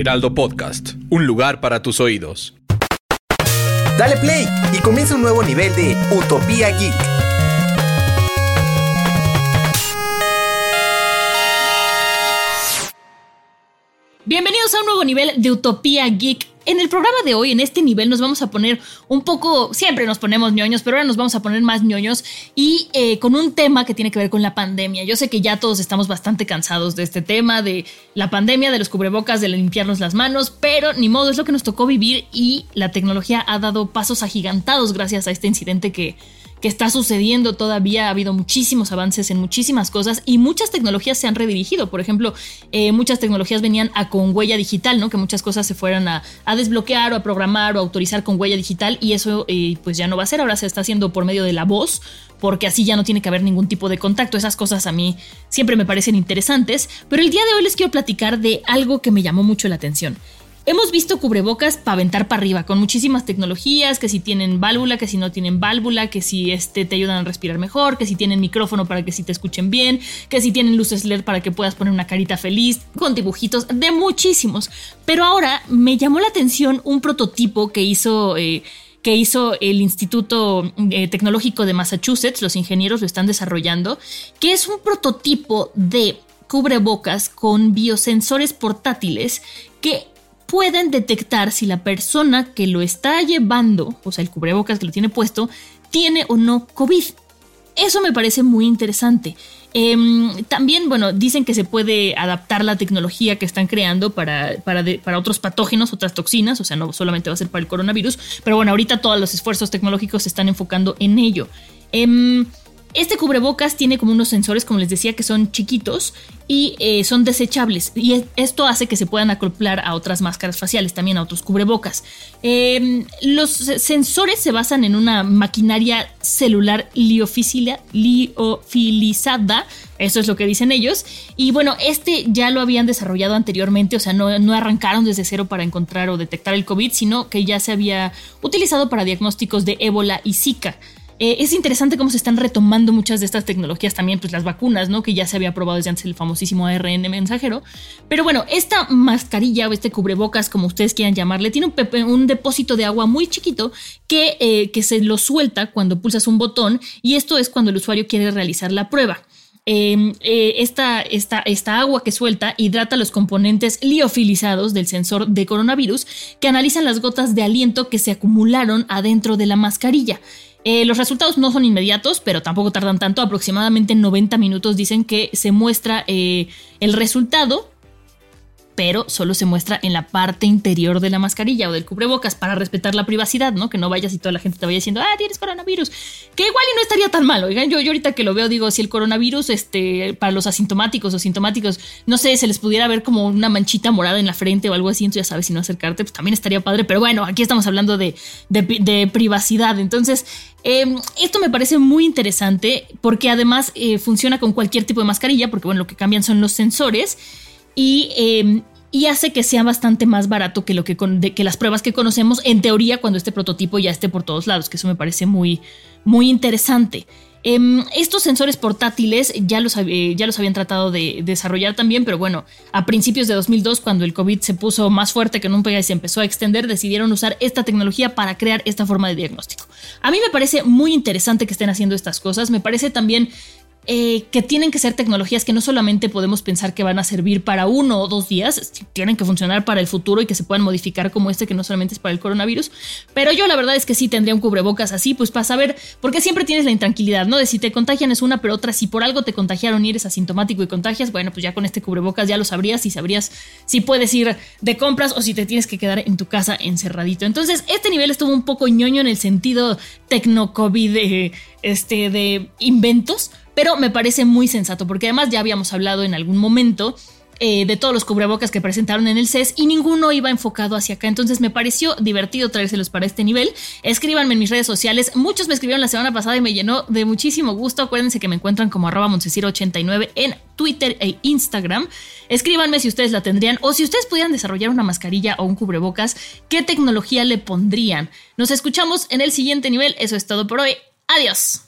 Heraldo Podcast, un lugar para tus oídos. Dale play y comienza un nuevo nivel de Utopía Geek. Bienvenidos a un nuevo nivel de Utopía Geek. En el programa de hoy, en este nivel, nos vamos a poner un poco, siempre nos ponemos ñoños, pero ahora nos vamos a poner más ñoños y eh, con un tema que tiene que ver con la pandemia. Yo sé que ya todos estamos bastante cansados de este tema, de la pandemia, de los cubrebocas, de limpiarnos las manos, pero ni modo, es lo que nos tocó vivir y la tecnología ha dado pasos agigantados gracias a este incidente que que está sucediendo todavía. Ha habido muchísimos avances en muchísimas cosas y muchas tecnologías se han redirigido. Por ejemplo, eh, muchas tecnologías venían a con huella digital, ¿no? Que muchas cosas se fueran a, desbloquear o a programar o a autorizar con huella digital y eso eh, pues ya no va a ser. Ahora se está haciendo por medio de la voz porque así ya no tiene que haber ningún tipo de contacto. Esas cosas a mí siempre me parecen interesantes, pero el día de hoy les quiero platicar de algo que me llamó mucho la atención. Hemos visto cubrebocas para aventar para arriba, con muchísimas tecnologías, que si tienen válvula, que si no tienen válvula, que si este, te ayudan a respirar mejor, que si tienen micrófono para que si te escuchen bien, que si tienen luces LED para que puedas poner una carita feliz, con dibujitos, de muchísimos. Pero ahora me llamó la atención un prototipo que hizo... Eh, que hizo el Instituto eh, Tecnológico de Massachusetts, los ingenieros lo están desarrollando, que es un prototipo de cubrebocas con biosensores portátiles que pueden detectar si la persona que lo está llevando, o sea, el cubrebocas que lo tiene puesto, tiene o no COVID. Eso me parece muy interesante. Em, también, bueno, dicen que se puede adaptar la tecnología que están creando para, para, para, otros patógenos, otras toxinas, o sea, no solamente va a ser para el coronavirus, pero bueno, ahorita todos los esfuerzos tecnológicos se están enfocando en ello. Em, este cubrebocas tiene como unos sensores, como les decía, que son chiquitos y eh, son desechables. Y esto hace que se puedan acoplar a otras máscaras faciales, también a otros cubrebocas. Em, los sensores se basan en una maquinaria celular liofilizada. Eso es lo que dicen ellos. Y bueno, este ya lo habían desarrollado anteriormente, o sea, no, no arrancaron desde cero para encontrar o detectar el COVID, sino que ya se había utilizado para diagnósticos de ébola y Zika. Eh, es interesante cómo se están retomando muchas de estas tecnologías también, pues las vacunas, ¿no? Que ya se había probado desde antes el famosísimo ARN mensajero. Pero bueno, esta mascarilla o este cubrebocas, como ustedes quieran llamarle, tiene un, depósito de agua muy chiquito que, eh, que se lo suelta cuando pulsas un botón y esto es cuando el usuario quiere realizar la prueba. Em, eh, esta, esta, esta, agua que suelta hidrata los componentes liofilizados del sensor de coronavirus que analizan las gotas de aliento que se acumularon adentro de la mascarilla. Eh, los resultados no son inmediatos, pero tampoco tardan tanto. Aproximadamente 90 minutos dicen que se muestra eh, el resultado pero solo se muestra en la parte interior de la mascarilla o del cubrebocas para respetar la privacidad, ¿no? Que no vayas y toda la gente te vaya diciendo, ah, tienes coronavirus. Que igual y no estaría tan mal, oigan, yo, yo ahorita que lo veo digo, si el coronavirus, este, para los asintomáticos o sintomáticos, no sé, se les pudiera ver como una manchita morada en la frente o algo así, entonces ya sabes si no acercarte, pues también estaría padre, pero bueno, aquí estamos hablando de, privacidad, entonces... Em, esto me parece muy interesante porque además eh, funciona con cualquier tipo de mascarilla, porque bueno, lo que cambian son los sensores Em, y, hace que sea bastante más barato que, lo que, que las pruebas que conocemos en teoría cuando este prototipo ya esté por todos lados, que eso me parece muy, muy interesante. Em, estos sensores portátiles ya los, ya los habían tratado de desarrollar también, pero bueno, a principios de 2002, cuando el COVID se puso más fuerte que nunca y se empezó a extender, decidieron usar esta tecnología para crear esta forma de diagnóstico. A mí me parece muy interesante que estén haciendo estas cosas, me parece también eh, que tienen que ser tecnologías que no solamente podemos pensar que van a servir para uno o dos días, tienen que funcionar para el futuro y que se puedan modificar como este que no solamente es para el coronavirus. Pero yo la verdad es que sí tendría un cubrebocas así, pues para saber, porque siempre tienes la intranquilidad, ¿no? De si te contagian es una, pero otra, si por algo te contagiaron y eres asintomático y contagias, bueno, pues ya con este cubrebocas ya lo sabrías y sabrías si puedes ir de compras o si te tienes que quedar en tu casa encerradito. Entonces, este nivel estuvo un poco ñoño en el sentido tecno-COVID de, este, de inventos pero me parece muy sensato porque además ya habíamos hablado en algún momento eh, de todos los cubrebocas que presentaron en el CES y ninguno iba enfocado hacia acá. Entonces me pareció divertido traérselos para este nivel. Escríbanme en mis redes sociales. Muchos me escribieron la semana pasada y me llenó de muchísimo gusto. Acuérdense que me encuentran como arroba 89 en Twitter e Instagram. Escríbanme si ustedes la tendrían o si ustedes pudieran desarrollar una mascarilla o un cubrebocas, ¿qué tecnología le pondrían? Nos escuchamos en el siguiente nivel. Eso es todo por hoy. Adiós.